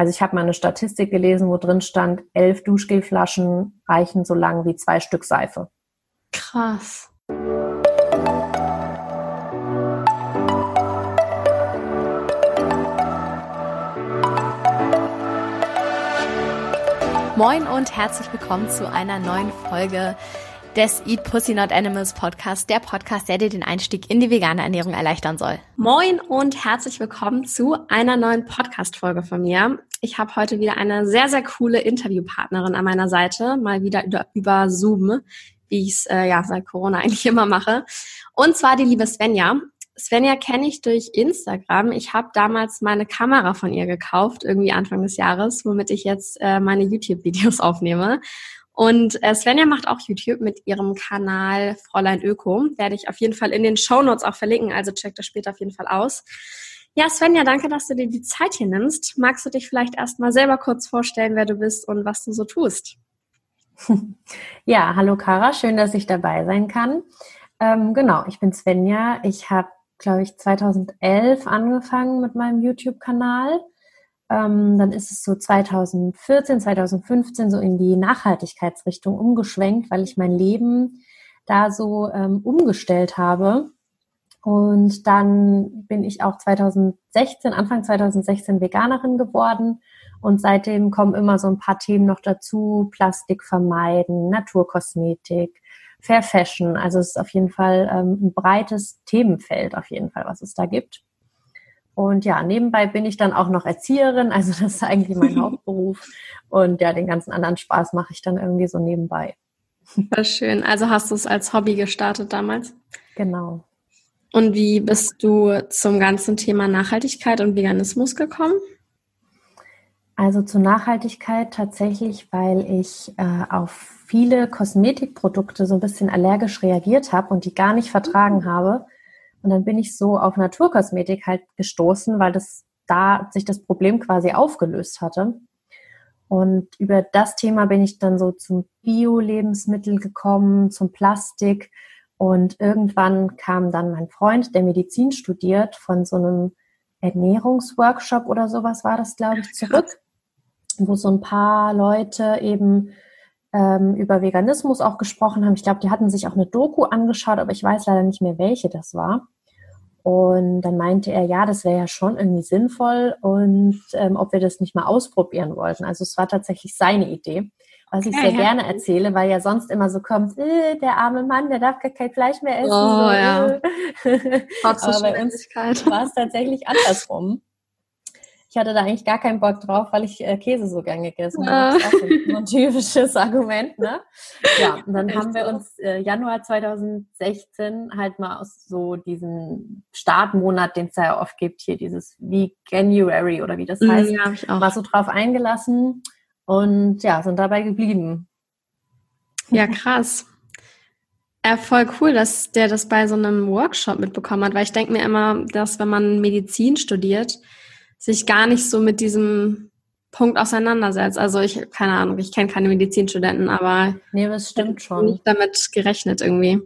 Also ich habe mal eine Statistik gelesen, wo drin stand, elf Duschgelflaschen reichen so lang wie zwei Stück Seife. Krass. Moin und herzlich willkommen zu einer neuen Folge des Eat Pussy Not Animals Podcast, der Podcast, der dir den Einstieg in die vegane Ernährung erleichtern soll. Moin und herzlich willkommen zu einer neuen Podcast-Folge von mir. Ich habe heute wieder eine sehr, sehr coole Interviewpartnerin an meiner Seite, mal wieder über, über Zoom, wie ich es äh, ja seit Corona eigentlich immer mache. Und zwar die liebe Svenja. Svenja kenne ich durch Instagram. Ich habe damals meine Kamera von ihr gekauft, irgendwie Anfang des Jahres, womit ich jetzt äh, meine YouTube-Videos aufnehme. Und äh, Svenja macht auch YouTube mit ihrem Kanal Fräulein Öko. Werde ich auf jeden Fall in den Show Notes auch verlinken, also check das später auf jeden Fall aus. Ja, Svenja, danke, dass du dir die Zeit hier nimmst. Magst du dich vielleicht erstmal selber kurz vorstellen, wer du bist und was du so tust? Ja, hallo Kara, schön, dass ich dabei sein kann. Ähm, genau, ich bin Svenja. Ich habe, glaube ich, 2011 angefangen mit meinem YouTube-Kanal ähm, dann ist es so 2014, 2015 so in die Nachhaltigkeitsrichtung umgeschwenkt, weil ich mein Leben da so ähm, umgestellt habe. Und dann bin ich auch 2016, Anfang 2016 Veganerin geworden. Und seitdem kommen immer so ein paar Themen noch dazu. Plastik vermeiden, Naturkosmetik, Fair Fashion. Also es ist auf jeden Fall ähm, ein breites Themenfeld auf jeden Fall, was es da gibt. Und ja, nebenbei bin ich dann auch noch Erzieherin, also das ist eigentlich mein Hauptberuf. Und ja, den ganzen anderen Spaß mache ich dann irgendwie so nebenbei. War schön. Also hast du es als Hobby gestartet damals? Genau. Und wie bist du zum ganzen Thema Nachhaltigkeit und Veganismus gekommen? Also zur Nachhaltigkeit tatsächlich, weil ich äh, auf viele Kosmetikprodukte so ein bisschen allergisch reagiert habe und die gar nicht vertragen habe. Und dann bin ich so auf Naturkosmetik halt gestoßen, weil das da sich das Problem quasi aufgelöst hatte. Und über das Thema bin ich dann so zum Bio-Lebensmittel gekommen, zum Plastik. Und irgendwann kam dann mein Freund, der Medizin studiert, von so einem Ernährungsworkshop oder sowas war das, glaube ich, zurück, wo so ein paar Leute eben ähm, über Veganismus auch gesprochen haben. Ich glaube, die hatten sich auch eine Doku angeschaut, aber ich weiß leider nicht mehr, welche das war. Und dann meinte er, ja, das wäre ja schon irgendwie sinnvoll und ähm, ob wir das nicht mal ausprobieren wollten. Also es war tatsächlich seine Idee, was ich sehr ja. gerne erzähle, weil ja sonst immer so kommt, äh, der arme Mann, der darf gar kein Fleisch mehr essen. Oh, so, ja. Äh. Aber bei uns war es tatsächlich andersrum. Ich hatte da eigentlich gar keinen Bock drauf, weil ich äh, Käse so gern gegessen habe. Das ist auch so ein typisches Argument, ne? Ja, und dann haben wir uns äh, Januar 2016 halt mal aus so diesem Startmonat, den es da ja oft gibt, hier dieses Veganuary oder wie das mhm, heißt, ja, mal so drauf eingelassen und ja, sind dabei geblieben. Ja, krass. Ja, voll cool, dass der das bei so einem Workshop mitbekommen hat, weil ich denke mir immer, dass wenn man Medizin studiert, sich gar nicht so mit diesem Punkt auseinandersetzt. Also ich, keine Ahnung, ich kenne keine Medizinstudenten, aber nee, das stimmt schon. Nicht damit gerechnet irgendwie.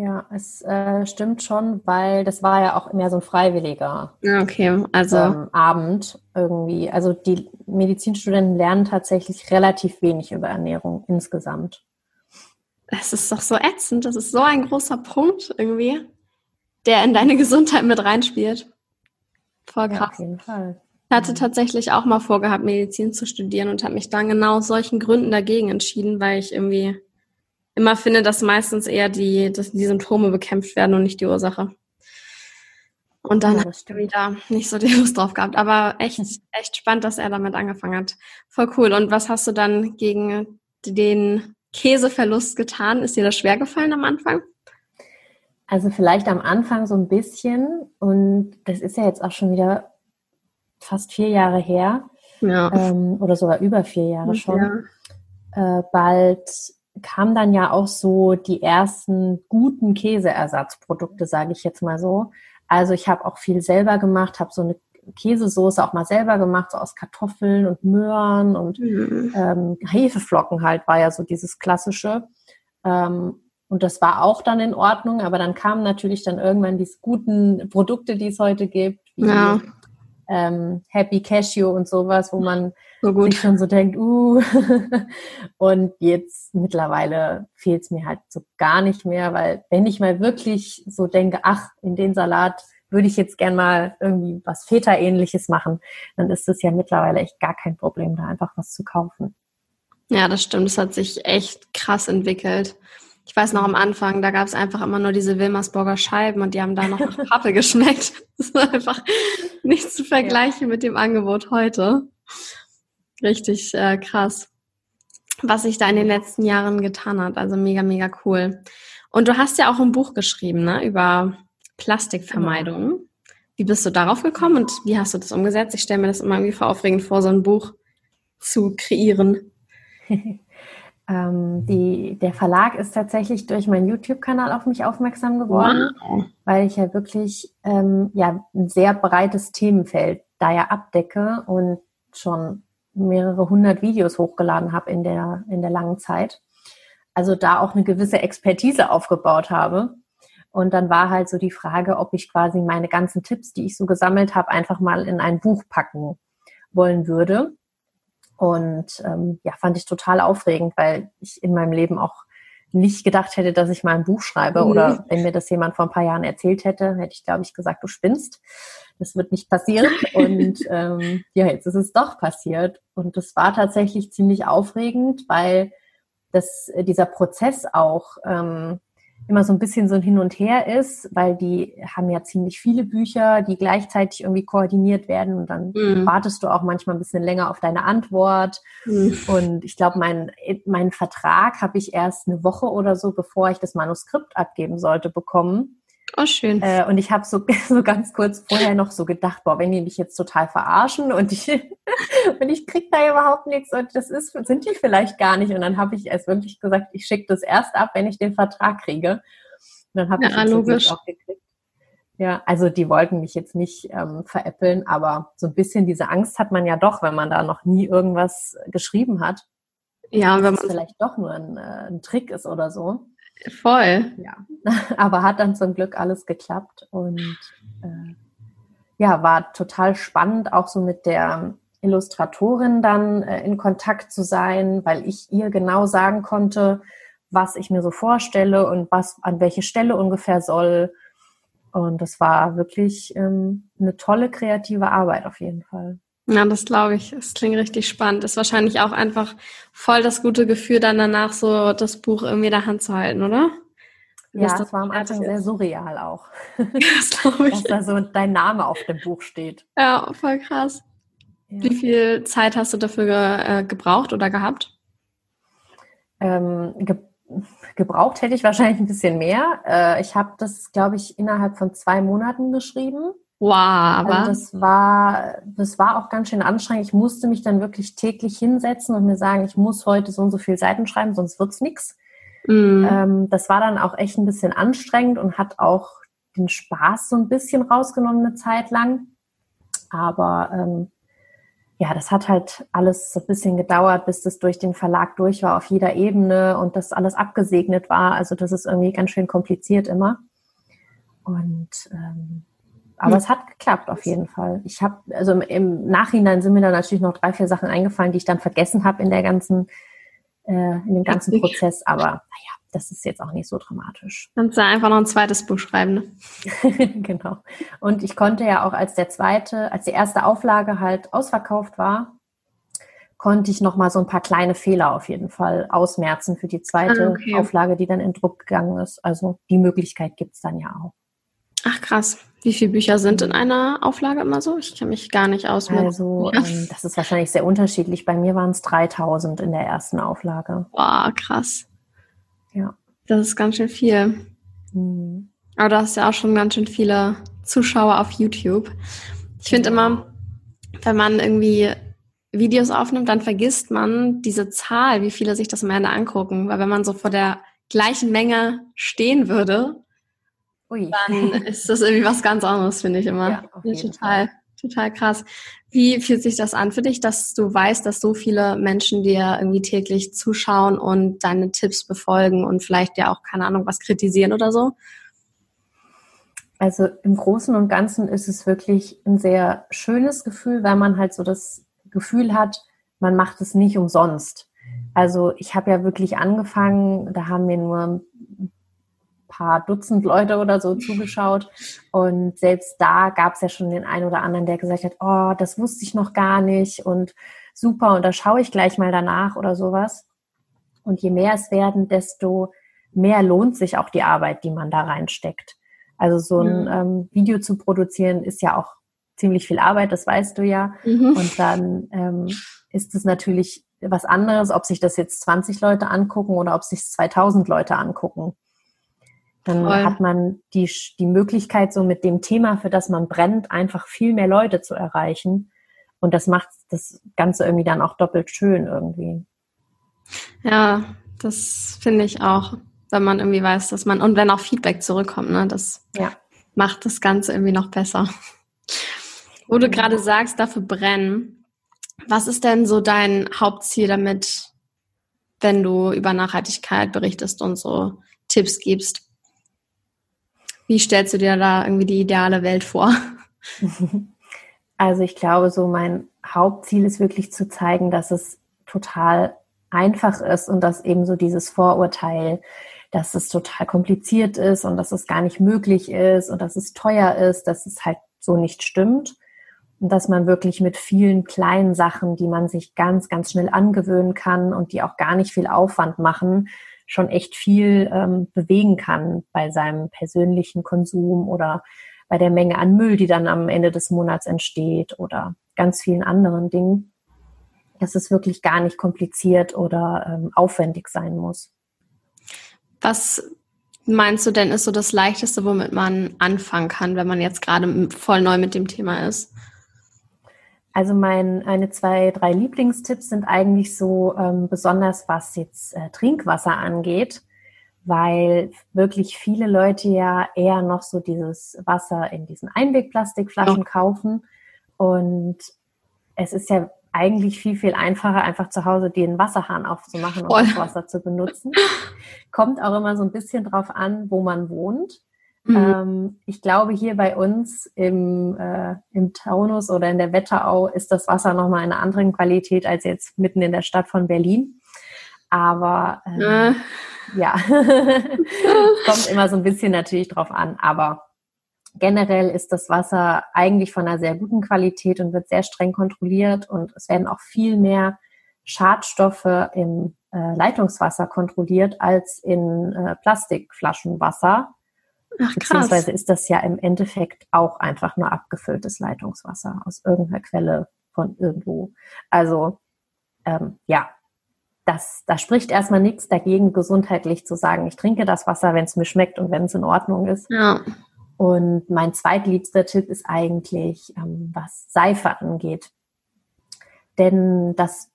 Ja, es äh, stimmt schon, weil das war ja auch mehr so ein freiwilliger ja, okay. also, ähm, Abend irgendwie. Also die Medizinstudenten lernen tatsächlich relativ wenig über Ernährung insgesamt. Das ist doch so ätzend. Das ist so ein großer Punkt irgendwie, der in deine Gesundheit mit reinspielt. Voll krass. Ja, auf jeden Fall. Ich hatte tatsächlich auch mal vorgehabt, Medizin zu studieren und habe mich dann genau aus solchen Gründen dagegen entschieden, weil ich irgendwie immer finde, dass meistens eher die, dass die Symptome bekämpft werden und nicht die Ursache. Und dann ja, habe ich wieder nicht so die Lust drauf gehabt. Aber echt, echt spannend, dass er damit angefangen hat. Voll cool. Und was hast du dann gegen den Käseverlust getan? Ist dir das schwer gefallen am Anfang? Also vielleicht am Anfang so ein bisschen und das ist ja jetzt auch schon wieder fast vier Jahre her ja. ähm, oder sogar über vier Jahre schon. Ja. Äh, bald kamen dann ja auch so die ersten guten Käseersatzprodukte, sage ich jetzt mal so. Also ich habe auch viel selber gemacht, habe so eine Käsesoße auch mal selber gemacht, so aus Kartoffeln und Möhren und mhm. ähm, Hefeflocken halt war ja so dieses klassische. Ähm, und das war auch dann in Ordnung, aber dann kamen natürlich dann irgendwann diese guten Produkte, die es heute gibt, wie ja. Ähm, Happy Cashew und sowas, wo man so sich schon so denkt, uh. und jetzt mittlerweile fehlt es mir halt so gar nicht mehr, weil wenn ich mal wirklich so denke, ach, in den Salat würde ich jetzt gern mal irgendwie was Feta-ähnliches machen, dann ist es ja mittlerweile echt gar kein Problem, da einfach was zu kaufen. Ja, das stimmt. Es hat sich echt krass entwickelt. Ich weiß noch am Anfang, da gab es einfach immer nur diese Wilmersburger Scheiben und die haben da noch nach Pappe geschmeckt. Das war einfach nicht zu vergleichen ja. mit dem Angebot heute. Richtig äh, krass, was sich da in den letzten Jahren getan hat. Also mega, mega cool. Und du hast ja auch ein Buch geschrieben, ne, über Plastikvermeidung. Genau. Wie bist du darauf gekommen und wie hast du das umgesetzt? Ich stelle mir das immer irgendwie vor aufregend vor, so ein Buch zu kreieren. ähm, die, der Verlag ist tatsächlich durch meinen YouTube-Kanal auf mich aufmerksam geworden, wow. weil ich ja wirklich ähm, ja, ein sehr breites Themenfeld da ja abdecke und schon mehrere hundert Videos hochgeladen habe in der, in der langen Zeit. Also da auch eine gewisse Expertise aufgebaut habe. Und dann war halt so die Frage, ob ich quasi meine ganzen Tipps, die ich so gesammelt habe, einfach mal in ein Buch packen wollen würde. Und ähm, ja, fand ich total aufregend, weil ich in meinem Leben auch nicht gedacht hätte, dass ich mal ein Buch schreibe. Mhm. Oder wenn mir das jemand vor ein paar Jahren erzählt hätte, hätte ich, glaube ich, gesagt, du spinnst. Das wird nicht passieren. Und ähm, ja, jetzt ist es doch passiert. Und das war tatsächlich ziemlich aufregend, weil das, dieser Prozess auch ähm, immer so ein bisschen so ein Hin und Her ist, weil die haben ja ziemlich viele Bücher, die gleichzeitig irgendwie koordiniert werden und dann mhm. wartest du auch manchmal ein bisschen länger auf deine Antwort. Mhm. Und ich glaube, mein, meinen Vertrag habe ich erst eine Woche oder so, bevor ich das Manuskript abgeben sollte, bekommen. Oh, schön. Äh, und ich habe so, so ganz kurz vorher noch so gedacht, boah, wenn die mich jetzt total verarschen und ich, und ich krieg da überhaupt nichts und das ist, sind die vielleicht gar nicht. Und dann habe ich erst wirklich gesagt, ich schicke das erst ab, wenn ich den Vertrag kriege. Und dann habe ja, ich logisch. auch gekriegt. Ja, also die wollten mich jetzt nicht ähm, veräppeln, aber so ein bisschen diese Angst hat man ja doch, wenn man da noch nie irgendwas geschrieben hat. Ja, wenn man vielleicht doch nur ein, äh, ein Trick ist oder so. Voll. Ja, aber hat dann zum Glück alles geklappt und äh, ja, war total spannend, auch so mit der Illustratorin dann äh, in Kontakt zu sein, weil ich ihr genau sagen konnte, was ich mir so vorstelle und was an welche Stelle ungefähr soll. Und das war wirklich ähm, eine tolle kreative Arbeit auf jeden Fall. Ja, das glaube ich. Es klingt richtig spannend. Ist wahrscheinlich auch einfach voll das gute Gefühl, dann danach so das Buch irgendwie in der Hand zu halten, oder? Ja, das, das war am Anfang sehr surreal auch. Das glaube ich. Dass da so dein Name auf dem Buch steht. Ja, voll krass. Ja. Wie viel Zeit hast du dafür ge äh, gebraucht oder gehabt? Ähm, ge gebraucht hätte ich wahrscheinlich ein bisschen mehr. Äh, ich habe das, glaube ich, innerhalb von zwei Monaten geschrieben. Wow, aber also das war, das war auch ganz schön anstrengend. Ich musste mich dann wirklich täglich hinsetzen und mir sagen, ich muss heute so und so viele Seiten schreiben, sonst wird's nix. Mm. Ähm, das war dann auch echt ein bisschen anstrengend und hat auch den Spaß so ein bisschen rausgenommen eine Zeit lang. Aber ähm, ja, das hat halt alles so ein bisschen gedauert, bis das durch den Verlag durch war auf jeder Ebene und das alles abgesegnet war. Also das ist irgendwie ganz schön kompliziert immer. Und ähm, aber hm. es hat geklappt auf jeden Fall. Ich habe, also im, im, Nachhinein sind mir dann natürlich noch drei, vier Sachen eingefallen, die ich dann vergessen habe in der ganzen, äh, in dem ganzen Herzlich. Prozess. Aber naja, das ist jetzt auch nicht so dramatisch. Kannst du einfach noch ein zweites Buch schreiben, ne? genau. Und ich konnte ja auch als der zweite, als die erste Auflage halt ausverkauft war, konnte ich noch mal so ein paar kleine Fehler auf jeden Fall ausmerzen für die zweite ah, okay. Auflage, die dann in Druck gegangen ist. Also die Möglichkeit gibt's dann ja auch. Ach krass. Wie viele Bücher sind in einer Auflage immer so? Ich kenne mich gar nicht aus. Also ähm, das ist wahrscheinlich sehr unterschiedlich. Bei mir waren es 3000 in der ersten Auflage. Wow, krass. Ja. Das ist ganz schön viel. Mhm. Aber du hast ja auch schon ganz schön viele Zuschauer auf YouTube. Ich finde immer, wenn man irgendwie Videos aufnimmt, dann vergisst man diese Zahl, wie viele sich das am Ende angucken. Weil wenn man so vor der gleichen Menge stehen würde, Ui. dann ist das irgendwie was ganz anderes, finde ich immer. Ja, ja total, Fall. total krass. Wie fühlt sich das an für dich, dass du weißt, dass so viele Menschen dir irgendwie täglich zuschauen und deine Tipps befolgen und vielleicht ja auch, keine Ahnung, was kritisieren oder so? Also im Großen und Ganzen ist es wirklich ein sehr schönes Gefühl, weil man halt so das Gefühl hat, man macht es nicht umsonst. Also ich habe ja wirklich angefangen, da haben mir nur paar Dutzend Leute oder so zugeschaut und selbst da gab es ja schon den einen oder anderen, der gesagt hat, oh, das wusste ich noch gar nicht und super und da schaue ich gleich mal danach oder sowas. Und je mehr es werden, desto mehr lohnt sich auch die Arbeit, die man da reinsteckt. Also so ein mhm. ähm, Video zu produzieren ist ja auch ziemlich viel Arbeit, das weißt du ja. Mhm. Und dann ähm, ist es natürlich was anderes, ob sich das jetzt 20 Leute angucken oder ob sich 2000 Leute angucken. Dann Voll. hat man die, die Möglichkeit, so mit dem Thema, für das man brennt, einfach viel mehr Leute zu erreichen. Und das macht das Ganze irgendwie dann auch doppelt schön irgendwie. Ja, das finde ich auch, wenn man irgendwie weiß, dass man, und wenn auch Feedback zurückkommt, ne, das ja. macht das Ganze irgendwie noch besser. Wo du gerade sagst, dafür brennen, was ist denn so dein Hauptziel damit, wenn du über Nachhaltigkeit berichtest und so Tipps gibst? Wie stellst du dir da irgendwie die ideale Welt vor? Also ich glaube, so mein Hauptziel ist wirklich zu zeigen, dass es total einfach ist und dass eben so dieses Vorurteil, dass es total kompliziert ist und dass es gar nicht möglich ist und dass es teuer ist, dass es halt so nicht stimmt. Und dass man wirklich mit vielen kleinen Sachen, die man sich ganz, ganz schnell angewöhnen kann und die auch gar nicht viel Aufwand machen, schon echt viel ähm, bewegen kann bei seinem persönlichen Konsum oder bei der Menge an Müll, die dann am Ende des Monats entsteht oder ganz vielen anderen Dingen dass es wirklich gar nicht kompliziert oder ähm, aufwendig sein muss. Was meinst du denn ist so das Leichteste, womit man anfangen kann, wenn man jetzt gerade voll neu mit dem Thema ist? Also mein, meine zwei, drei Lieblingstipps sind eigentlich so ähm, besonders, was jetzt äh, Trinkwasser angeht, weil wirklich viele Leute ja eher noch so dieses Wasser in diesen Einwegplastikflaschen ja. kaufen. Und es ist ja eigentlich viel, viel einfacher, einfach zu Hause den Wasserhahn aufzumachen und das Wasser zu benutzen. Kommt auch immer so ein bisschen drauf an, wo man wohnt. Mhm. Ähm, ich glaube, hier bei uns im, äh, im Taunus oder in der Wetterau ist das Wasser nochmal eine andere Qualität als jetzt mitten in der Stadt von Berlin. Aber ähm, äh. ja, kommt immer so ein bisschen natürlich drauf an. Aber generell ist das Wasser eigentlich von einer sehr guten Qualität und wird sehr streng kontrolliert und es werden auch viel mehr Schadstoffe im äh, Leitungswasser kontrolliert als in äh, Plastikflaschenwasser. Ach, krass. Beziehungsweise ist das ja im Endeffekt auch einfach nur abgefülltes Leitungswasser aus irgendeiner Quelle von irgendwo. Also ähm, ja, das, da spricht erstmal nichts dagegen, gesundheitlich zu sagen, ich trinke das Wasser, wenn es mir schmeckt und wenn es in Ordnung ist. Ja. Und mein zweitliebster Tipp ist eigentlich, ähm, was Seife angeht. Denn das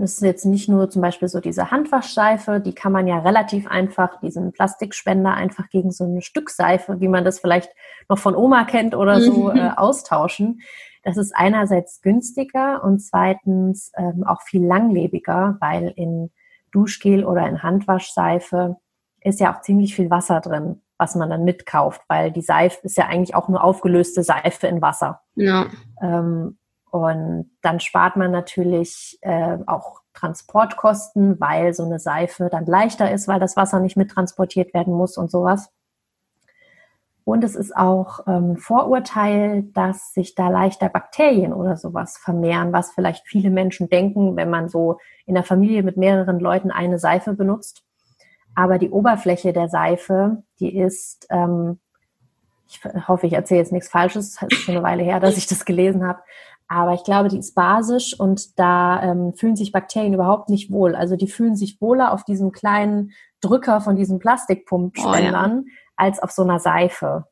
ist jetzt nicht nur zum Beispiel so diese Handwaschseife, die kann man ja relativ einfach, diesen Plastikspender einfach gegen so ein Stück Seife, wie man das vielleicht noch von Oma kennt oder so, mhm. äh, austauschen. Das ist einerseits günstiger und zweitens ähm, auch viel langlebiger, weil in Duschgel oder in Handwaschseife ist ja auch ziemlich viel Wasser drin was man dann mitkauft, weil die Seife ist ja eigentlich auch nur aufgelöste Seife in Wasser. Ja. Ähm, und dann spart man natürlich äh, auch Transportkosten, weil so eine Seife dann leichter ist, weil das Wasser nicht mittransportiert werden muss und sowas. Und es ist auch ähm, Vorurteil, dass sich da leichter Bakterien oder sowas vermehren, was vielleicht viele Menschen denken, wenn man so in der Familie mit mehreren Leuten eine Seife benutzt. Aber die Oberfläche der Seife, die ist, ähm, ich hoffe, ich erzähle jetzt nichts Falsches, es ist schon eine Weile her, dass ich das gelesen habe, aber ich glaube, die ist basisch und da ähm, fühlen sich Bakterien überhaupt nicht wohl. Also die fühlen sich wohler auf diesem kleinen Drücker von diesen Plastikpumpspendern oh, ja. als auf so einer Seife.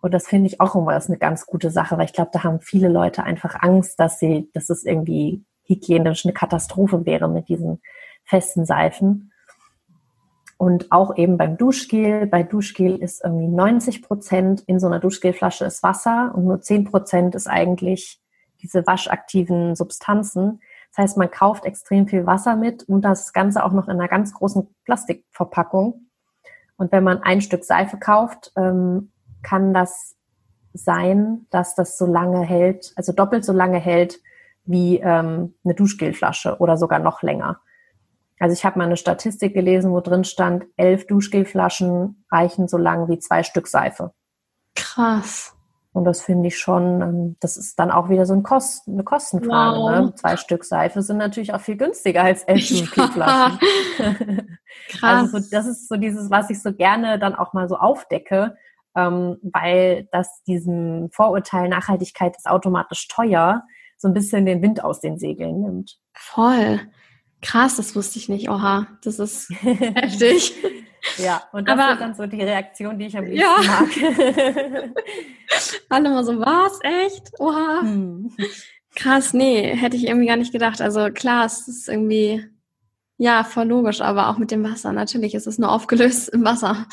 Und das finde ich auch immer ist eine ganz gute Sache, weil ich glaube, da haben viele Leute einfach Angst, dass sie, dass es irgendwie hygienisch eine Katastrophe wäre mit diesen festen Seifen. Und auch eben beim Duschgel. Bei Duschgel ist irgendwie 90 Prozent in so einer Duschgelflasche ist Wasser und nur 10 Prozent ist eigentlich diese waschaktiven Substanzen. Das heißt, man kauft extrem viel Wasser mit und das Ganze auch noch in einer ganz großen Plastikverpackung. Und wenn man ein Stück Seife kauft, ähm, kann das sein, dass das so lange hält, also doppelt so lange hält wie ähm, eine Duschgelflasche oder sogar noch länger. Also ich habe mal eine Statistik gelesen, wo drin stand, elf Duschgelflaschen reichen so lang wie zwei Stück Seife. Krass. Und das finde ich schon, ähm, das ist dann auch wieder so ein Kosten, eine Kostenfrage. Wow. Ne? Zwei Stück Seife sind natürlich auch viel günstiger als elf Duschgelflaschen. Krass. Also so, das ist so dieses, was ich so gerne dann auch mal so aufdecke, ähm, weil das diesem Vorurteil Nachhaltigkeit ist automatisch teuer, so ein bisschen den Wind aus den Segeln nimmt. Voll. Krass, das wusste ich nicht. Oha, das ist heftig. Ja, und das Aber, ist dann so die Reaktion, die ich am liebsten ja. mag. Alle mal so, was? Echt? Oha. Hm. Krass, nee, hätte ich irgendwie gar nicht gedacht. Also klar, es ist irgendwie, ja, voll logisch, aber auch mit dem Wasser. Natürlich ist es nur aufgelöst im Wasser.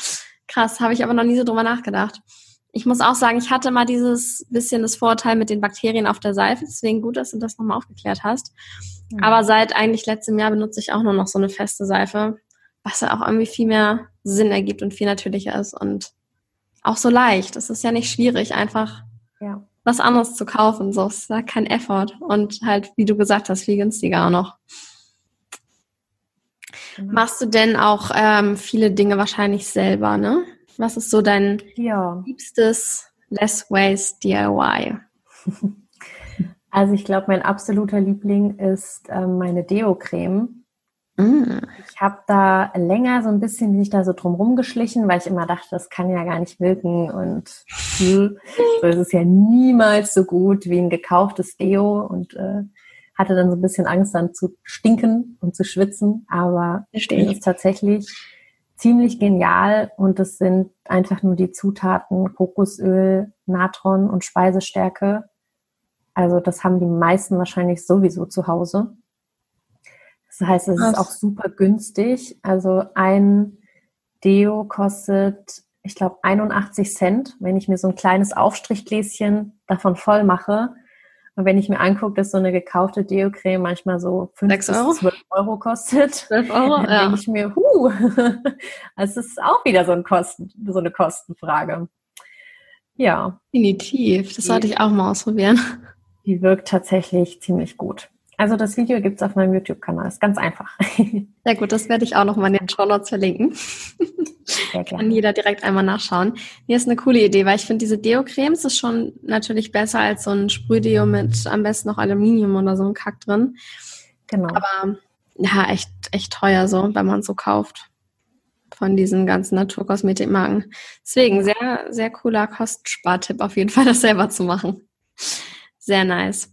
Krass, habe ich aber noch nie so drüber nachgedacht. Ich muss auch sagen, ich hatte mal dieses bisschen das Vorteil mit den Bakterien auf der Seife, deswegen gut, dass du das nochmal aufgeklärt hast. Mhm. Aber seit eigentlich letztem Jahr benutze ich auch nur noch so eine feste Seife, was ja auch irgendwie viel mehr Sinn ergibt und viel natürlicher ist und auch so leicht. Es ist ja nicht schwierig, einfach ja. was anderes zu kaufen. So ist ja kein Effort und halt, wie du gesagt hast, viel günstiger auch noch. Mhm. Machst du denn auch ähm, viele Dinge wahrscheinlich selber, ne? Was ist so dein ja. liebstes Less Waste DIY? Also ich glaube, mein absoluter Liebling ist ähm, meine Deo-Creme. Mm. Ich habe da länger so ein bisschen bin ich da so drum rumgeschlichen, weil ich immer dachte, das kann ja gar nicht wirken und so ist es ja niemals so gut wie ein gekauftes Deo und äh, hatte dann so ein bisschen Angst dann zu stinken und zu schwitzen, aber es ist tatsächlich ziemlich genial und es sind einfach nur die Zutaten Kokosöl, Natron und Speisestärke. Also das haben die meisten wahrscheinlich sowieso zu Hause. Das heißt, es ist auch super günstig. Also ein Deo kostet, ich glaube, 81 Cent. Wenn ich mir so ein kleines Aufstrichgläschen davon voll mache, und wenn ich mir angucke, dass so eine gekaufte Deo-Creme manchmal so 5 bis 12 Euro kostet, 12 Euro, dann ja. denke ich mir, huh, es ist auch wieder so, ein Kosten, so eine Kostenfrage. Ja. Definitiv, das sollte ich auch mal ausprobieren. Die wirkt tatsächlich ziemlich gut. Also das Video gibt es auf meinem YouTube-Kanal. Ist ganz einfach. Sehr gut, das werde ich auch nochmal in den Show Notes verlinken. Sehr gerne. Kann jeder direkt einmal nachschauen. Hier ist eine coole Idee, weil ich finde, diese Deo-Cremes ist schon natürlich besser als so ein Sprühdeo mit am besten noch Aluminium oder so ein Kack drin. Genau. Aber ja, echt, echt teuer so, wenn man so kauft. Von diesen ganzen Naturkosmetikmarken. Deswegen sehr, sehr cooler Kostenspartipp auf jeden Fall, das selber zu machen. Sehr nice.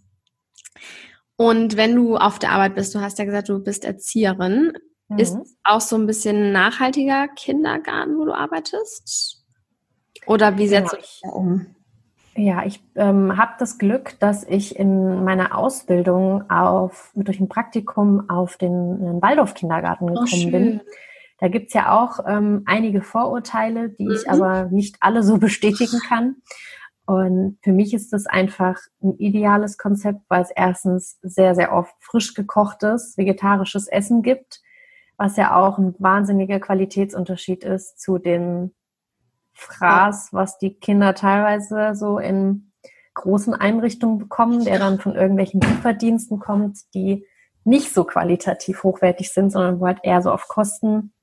Und wenn du auf der Arbeit bist, du hast ja gesagt, du bist Erzieherin, mhm. ist auch so ein bisschen nachhaltiger Kindergarten, wo du arbeitest? Oder wie setzt ja. du dich da um? Ja, ich ähm, habe das Glück, dass ich in meiner Ausbildung auf, durch ein Praktikum auf den Waldorf-Kindergarten oh, gekommen oh, bin. Da gibt's ja auch ähm, einige Vorurteile, die mhm. ich aber nicht alle so bestätigen kann. Und für mich ist das einfach ein ideales Konzept, weil es erstens sehr, sehr oft frisch gekochtes, vegetarisches Essen gibt, was ja auch ein wahnsinniger Qualitätsunterschied ist zu dem Fraß, was die Kinder teilweise so in großen Einrichtungen bekommen, der dann von irgendwelchen Lieferdiensten kommt, die nicht so qualitativ hochwertig sind, sondern wo halt eher so auf Kosten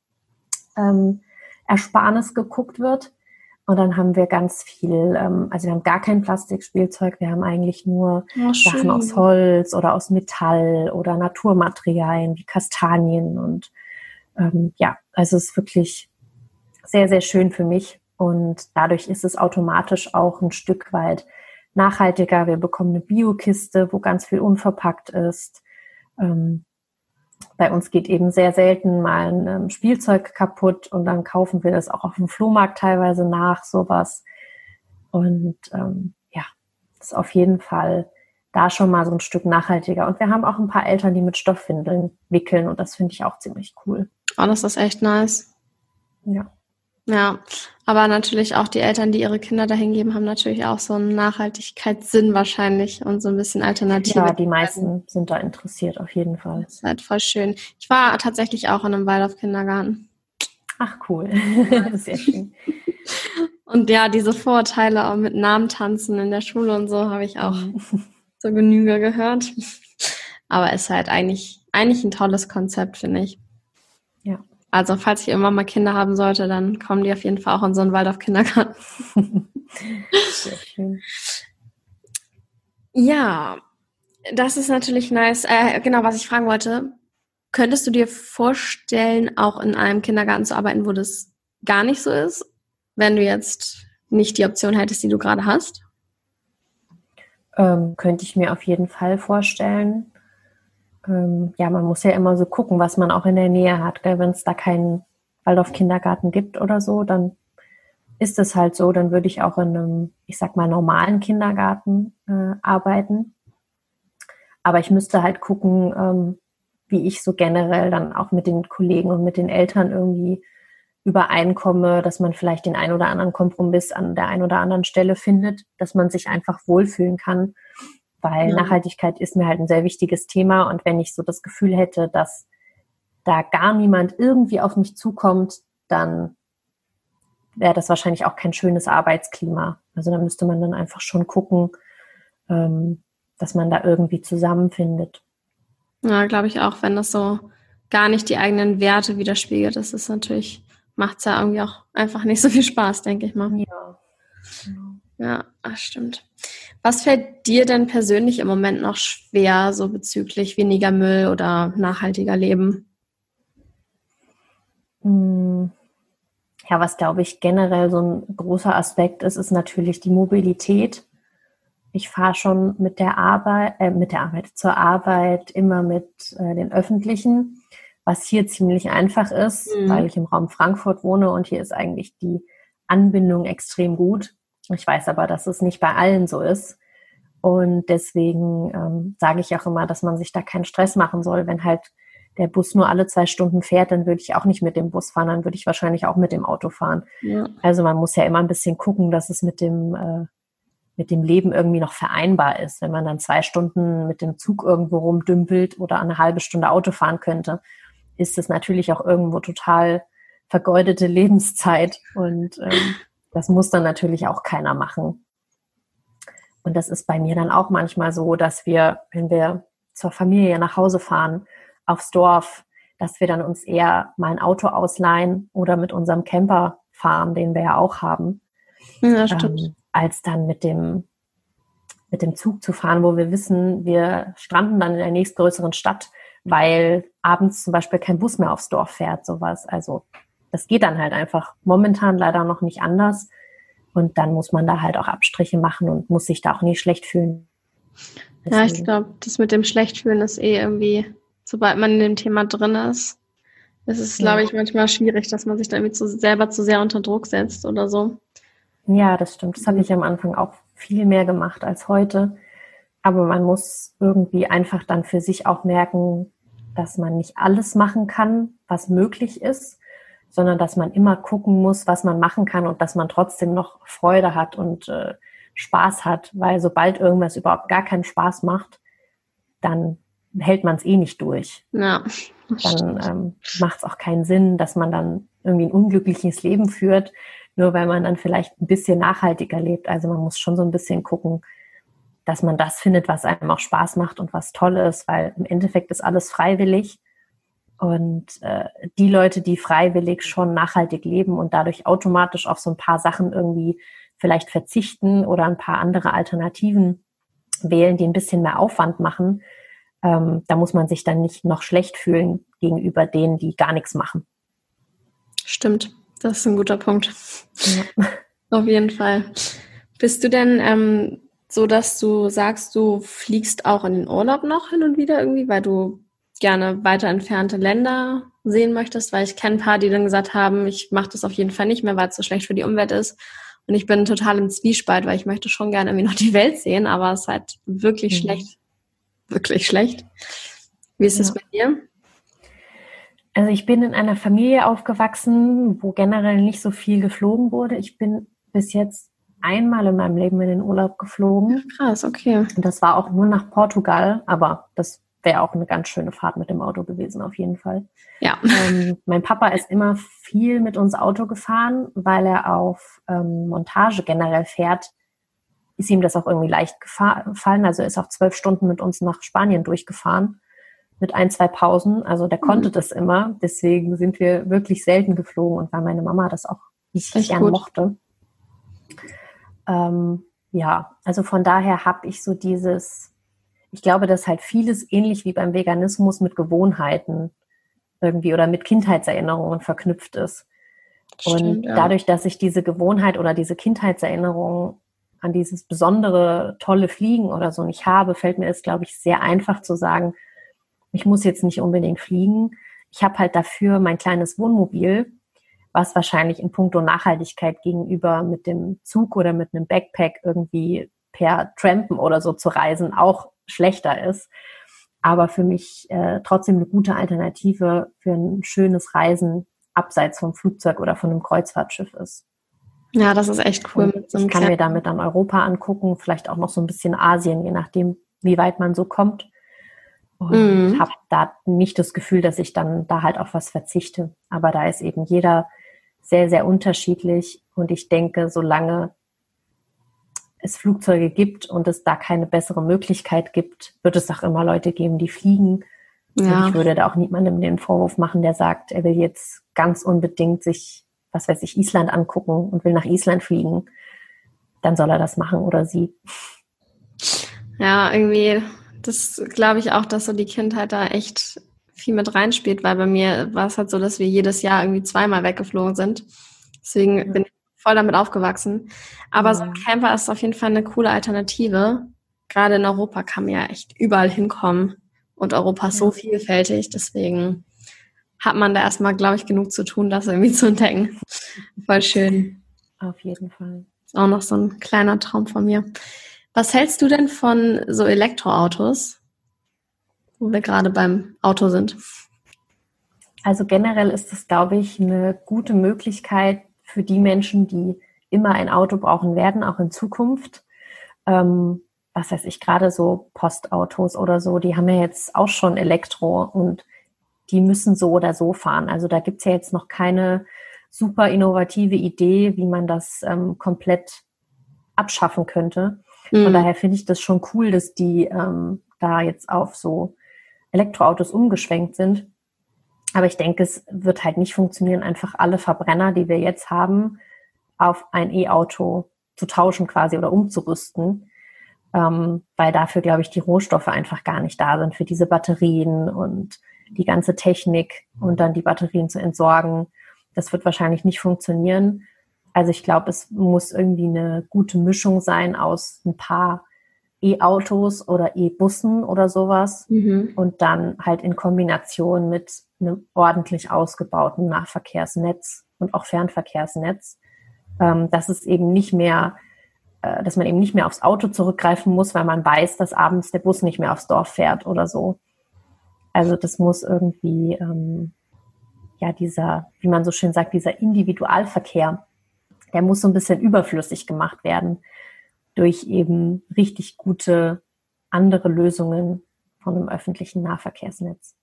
ähm, Ersparnis geguckt wird. Und dann haben wir ganz viel, ähm, also wir haben gar kein Plastikspielzeug, wir haben eigentlich nur oh, Sachen aus Holz oder aus Metall oder Naturmaterialien wie Kastanien und ähm, ja, also es ist wirklich sehr, sehr schön für mich und dadurch ist es automatisch auch ein Stück weit nachhaltiger. Wir bekommen eine Biokiste, wo ganz viel unverpackt ist. Ähm, bei uns geht eben sehr selten mal ein ähm, Spielzeug kaputt und dann kaufen wir das auch auf dem Flohmarkt teilweise nach, sowas. Und ähm, ja, ist auf jeden Fall da schon mal so ein Stück nachhaltiger. Und wir haben auch ein paar Eltern, die mit Stoffwindeln wickeln und das finde ich auch ziemlich cool. Oh, das ist echt nice. Ja. Ja, aber natürlich auch die Eltern, die ihre Kinder dahin geben, haben natürlich auch so einen Nachhaltigkeitssinn wahrscheinlich und so ein bisschen Alternative. Ja, die meisten sind da interessiert, auf jeden Fall. Das ist halt voll schön. Ich war tatsächlich auch in einem Waldorf-Kindergarten. Ach, cool. Sehr schön. Und ja, diese Vorurteile auch mit Namen tanzen in der Schule und so habe ich auch mhm. zur Genüge gehört. Aber es ist halt eigentlich, eigentlich ein tolles Konzept, finde ich. Also, falls ich immer mal Kinder haben sollte, dann kommen die auf jeden Fall auch in so einen Waldorf-Kindergarten. Sehr schön. Ja, das ist natürlich nice. Äh, genau, was ich fragen wollte. Könntest du dir vorstellen, auch in einem Kindergarten zu arbeiten, wo das gar nicht so ist, wenn du jetzt nicht die Option hättest, die du gerade hast? Ähm, könnte ich mir auf jeden Fall vorstellen. Ähm, ja, man muss ja immer so gucken, was man auch in der Nähe hat. Wenn es da keinen Waldorf-Kindergarten gibt oder so, dann ist es halt so, dann würde ich auch in einem, ich sag mal, normalen Kindergarten äh, arbeiten. Aber ich müsste halt gucken, ähm, wie ich so generell dann auch mit den Kollegen und mit den Eltern irgendwie übereinkomme, dass man vielleicht den ein oder anderen Kompromiss an der einen oder anderen Stelle findet, dass man sich einfach wohlfühlen kann, weil ja. Nachhaltigkeit ist mir halt ein sehr wichtiges Thema und wenn ich so das Gefühl hätte, dass da gar niemand irgendwie auf mich zukommt, dann wäre das wahrscheinlich auch kein schönes Arbeitsklima. Also da müsste man dann einfach schon gucken, ähm, dass man da irgendwie zusammenfindet. Ja, glaube ich auch, wenn das so gar nicht die eigenen Werte widerspiegelt, das ist natürlich, macht es ja irgendwie auch einfach nicht so viel Spaß, denke ich mal. Ja. Ja, das stimmt. Was fällt dir denn persönlich im Moment noch schwer, so bezüglich weniger Müll oder nachhaltiger Leben? Hm. Ja, was glaube ich generell so ein großer Aspekt ist, ist natürlich die Mobilität. Ich fahre schon mit der Arbeit, äh, mit der Arbeit zur Arbeit immer mit äh, den Öffentlichen, was hier ziemlich einfach ist, mhm. weil ich im Raum Frankfurt wohne und hier ist eigentlich die Anbindung extrem gut. Ich weiß aber, dass es nicht bei allen so ist. Und deswegen ähm, sage ich auch immer, dass man sich da keinen Stress machen soll, wenn halt der Bus nur alle zwei Stunden fährt, dann würde ich auch nicht mit dem Bus fahren, dann würde ich wahrscheinlich auch mit dem Auto fahren. Ja. Also man muss ja immer ein bisschen gucken, dass es mit dem, äh, mit dem Leben irgendwie noch vereinbar ist. Wenn man dann zwei Stunden mit dem Zug irgendwo rumdümpelt oder eine halbe Stunde Auto fahren könnte, ist es natürlich auch irgendwo total vergeudete Lebenszeit. Und ähm, das muss dann natürlich auch keiner machen. Und das ist bei mir dann auch manchmal so, dass wir, wenn wir zur Familie nach Hause fahren, aufs Dorf, dass wir dann uns eher mal ein Auto ausleihen oder mit unserem Camper fahren, den wir ja auch haben, ja, ähm, als dann mit dem mit dem Zug zu fahren, wo wir wissen, wir stranden dann in der nächstgrößeren Stadt, weil abends zum Beispiel kein Bus mehr aufs Dorf fährt, sowas. Also das geht dann halt einfach momentan leider noch nicht anders. Und dann muss man da halt auch Abstriche machen und muss sich da auch nie schlecht fühlen. Deswegen. Ja, ich glaube, das mit dem Schlechtfühlen ist eh irgendwie sobald man in dem Thema drin ist, ist es, glaube ich, manchmal schwierig, dass man sich da irgendwie zu, selber zu sehr unter Druck setzt oder so. Ja, das stimmt. Das habe ich am Anfang auch viel mehr gemacht als heute. Aber man muss irgendwie einfach dann für sich auch merken, dass man nicht alles machen kann, was möglich ist, sondern dass man immer gucken muss, was man machen kann und dass man trotzdem noch Freude hat und äh, Spaß hat, weil sobald irgendwas überhaupt gar keinen Spaß macht, dann hält man es eh nicht durch. Ja. Dann ähm, macht es auch keinen Sinn, dass man dann irgendwie ein unglückliches Leben führt, nur weil man dann vielleicht ein bisschen nachhaltiger lebt. Also man muss schon so ein bisschen gucken, dass man das findet, was einem auch Spaß macht und was toll ist, weil im Endeffekt ist alles freiwillig. Und äh, die Leute, die freiwillig schon nachhaltig leben und dadurch automatisch auf so ein paar Sachen irgendwie vielleicht verzichten oder ein paar andere Alternativen wählen, die ein bisschen mehr Aufwand machen, ähm, da muss man sich dann nicht noch schlecht fühlen gegenüber denen, die gar nichts machen. Stimmt, das ist ein guter Punkt. Ja. Auf jeden Fall. Bist du denn ähm, so, dass du sagst, du fliegst auch in den Urlaub noch hin und wieder irgendwie, weil du gerne weiter entfernte Länder sehen möchtest? Weil ich kenne ein paar, die dann gesagt haben, ich mache das auf jeden Fall nicht mehr, weil es so schlecht für die Umwelt ist. Und ich bin total im Zwiespalt, weil ich möchte schon gerne irgendwie noch die Welt sehen, aber es ist halt wirklich mhm. schlecht wirklich schlecht. Wie ist es ja. bei dir? Also ich bin in einer Familie aufgewachsen, wo generell nicht so viel geflogen wurde. Ich bin bis jetzt einmal in meinem Leben in den Urlaub geflogen. Krass, okay. Und das war auch nur nach Portugal, aber das wäre auch eine ganz schöne Fahrt mit dem Auto gewesen, auf jeden Fall. Ja. Ähm, mein Papa ist immer viel mit uns Auto gefahren, weil er auf ähm, Montage generell fährt. Ist ihm das auch irgendwie leicht gefallen. Also er ist auch zwölf Stunden mit uns nach Spanien durchgefahren mit ein, zwei Pausen. Also der konnte mhm. das immer. Deswegen sind wir wirklich selten geflogen und weil meine Mama das auch nicht gerne mochte. Ähm, ja, also von daher habe ich so dieses, ich glaube, dass halt vieles ähnlich wie beim Veganismus mit Gewohnheiten irgendwie oder mit Kindheitserinnerungen verknüpft ist. Stimmt, und dadurch, dass ich diese Gewohnheit oder diese Kindheitserinnerung an dieses besondere, tolle Fliegen oder so nicht habe, fällt mir es, glaube ich, sehr einfach zu sagen, ich muss jetzt nicht unbedingt fliegen. Ich habe halt dafür mein kleines Wohnmobil, was wahrscheinlich in puncto Nachhaltigkeit gegenüber mit dem Zug oder mit einem Backpack irgendwie per Trampen oder so zu reisen auch schlechter ist. Aber für mich äh, trotzdem eine gute Alternative für ein schönes Reisen abseits vom Flugzeug oder von einem Kreuzfahrtschiff ist. Ja, das ist echt cool. So ich kann mir damit dann Europa angucken, vielleicht auch noch so ein bisschen Asien, je nachdem, wie weit man so kommt. Und mhm. habe da nicht das Gefühl, dass ich dann da halt auf was verzichte. Aber da ist eben jeder sehr, sehr unterschiedlich. Und ich denke, solange es Flugzeuge gibt und es da keine bessere Möglichkeit gibt, wird es auch immer Leute geben, die fliegen. Ja. Ich würde da auch niemandem den Vorwurf machen, der sagt, er will jetzt ganz unbedingt sich, was weiß ich, Island angucken und will nach Island fliegen. Dann soll er das machen oder sie. Ja, irgendwie das glaube ich auch, dass so die Kindheit da echt viel mit reinspielt, weil bei mir war es halt so, dass wir jedes Jahr irgendwie zweimal weggeflogen sind. Deswegen bin ich voll damit aufgewachsen. Aber ja. so ein Camper ist auf jeden Fall eine coole Alternative. Gerade in Europa kann man ja echt überall hinkommen. Und Europa ist ja. so vielfältig. Deswegen hat man da erstmal, glaube ich, genug zu tun, das irgendwie zu entdecken. Voll schön. Auf jeden Fall. Ist auch noch so ein kleiner Traum von mir. Was hältst du denn von so Elektroautos, wo wir gerade beim Auto sind? Also generell ist es, glaube ich, eine gute Möglichkeit für die Menschen, die immer ein Auto brauchen werden, auch in Zukunft. Ähm, was weiß ich, gerade so Postautos oder so, die haben ja jetzt auch schon Elektro und die müssen so oder so fahren. Also da gibt's ja jetzt noch keine super innovative Idee, wie man das ähm, komplett abschaffen könnte. Von mhm. daher finde ich das schon cool, dass die ähm, da jetzt auf so Elektroautos umgeschwenkt sind. Aber ich denke, es wird halt nicht funktionieren, einfach alle Verbrenner, die wir jetzt haben, auf ein E-Auto zu tauschen quasi oder umzurüsten. Ähm, weil dafür, glaube ich, die Rohstoffe einfach gar nicht da sind für diese Batterien und die ganze Technik und dann die Batterien zu entsorgen. Das wird wahrscheinlich nicht funktionieren. Also ich glaube, es muss irgendwie eine gute Mischung sein aus ein paar E-Autos oder E-Bussen oder sowas mhm. und dann halt in Kombination mit einem ordentlich ausgebauten Nahverkehrsnetz und auch Fernverkehrsnetz, ähm, dass es eben nicht mehr, äh, dass man eben nicht mehr aufs Auto zurückgreifen muss, weil man weiß, dass abends der Bus nicht mehr aufs Dorf fährt oder so. Also das muss irgendwie, ähm, ja, dieser, wie man so schön sagt, dieser Individualverkehr der muss so ein bisschen überflüssig gemacht werden durch eben richtig gute andere Lösungen von einem öffentlichen Nahverkehrsnetz.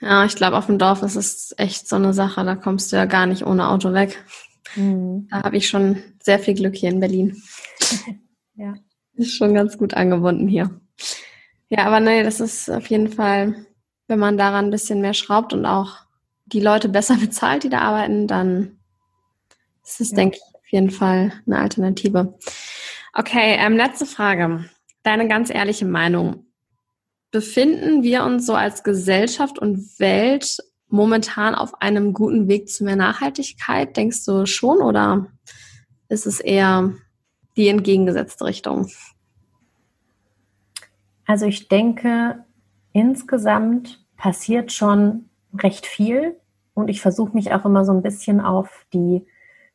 Ja, ich glaube, auf dem Dorf ist es echt so eine Sache, da kommst du ja gar nicht ohne Auto weg. Mhm. Da habe ich schon sehr viel Glück hier in Berlin. ja. Ist schon ganz gut angebunden hier. Ja, aber nee, das ist auf jeden Fall, wenn man daran ein bisschen mehr schraubt und auch die Leute besser bezahlt, die da arbeiten, dann das ist, ja. denke ich, auf jeden Fall eine Alternative. Okay, ähm, letzte Frage. Deine ganz ehrliche Meinung. Befinden wir uns so als Gesellschaft und Welt momentan auf einem guten Weg zu mehr Nachhaltigkeit? Denkst du schon oder ist es eher die entgegengesetzte Richtung? Also ich denke, insgesamt passiert schon recht viel und ich versuche mich auch immer so ein bisschen auf die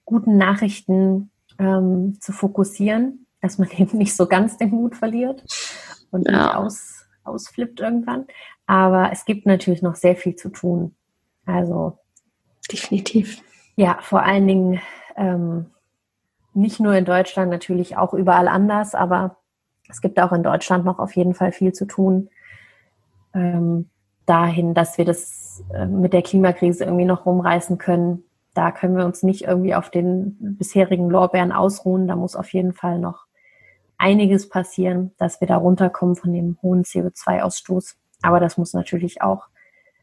guten Nachrichten ähm, zu fokussieren, dass man eben nicht so ganz den Mut verliert und ja. nicht aus, ausflippt irgendwann. Aber es gibt natürlich noch sehr viel zu tun. Also definitiv. Ja, vor allen Dingen ähm, nicht nur in Deutschland, natürlich auch überall anders, aber es gibt auch in Deutschland noch auf jeden Fall viel zu tun. ähm, dahin, dass wir das äh, mit der Klimakrise irgendwie noch rumreißen können. Da können wir uns nicht irgendwie auf den bisherigen Lorbeeren ausruhen. Da muss auf jeden Fall noch einiges passieren, dass wir da runterkommen von dem hohen CO2-Ausstoß. Aber das muss natürlich auch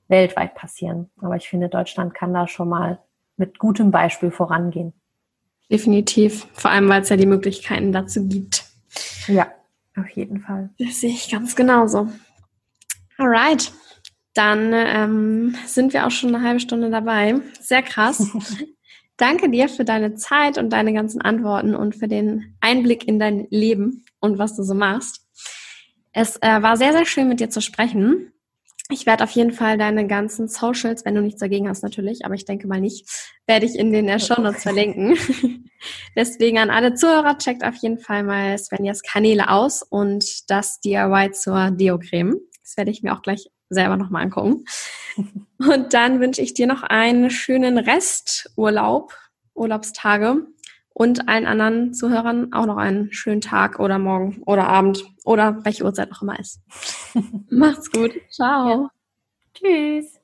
weltweit passieren. Aber ich finde, Deutschland kann da schon mal mit gutem Beispiel vorangehen. Definitiv. Vor allem, weil es ja die Möglichkeiten dazu gibt. Ja, auf jeden Fall. Das sehe ich ganz genauso. Alright. Dann ähm, sind wir auch schon eine halbe Stunde dabei. Sehr krass. Danke dir für deine Zeit und deine ganzen Antworten und für den Einblick in dein Leben und was du so machst. Es äh, war sehr, sehr schön mit dir zu sprechen. Ich werde auf jeden Fall deine ganzen Socials, wenn du nichts dagegen hast natürlich, aber ich denke mal nicht, werde ich in den Show Notes verlinken. Deswegen an alle Zuhörer, checkt auf jeden Fall mal Svenjas Kanäle aus und das DIY zur Deo-Creme. Das werde ich mir auch gleich selber nochmal angucken. Und dann wünsche ich dir noch einen schönen Resturlaub, Urlaubstage und allen anderen Zuhörern auch noch einen schönen Tag oder Morgen oder Abend oder welche Uhrzeit auch immer ist. Macht's gut. Ciao. Ja. Tschüss.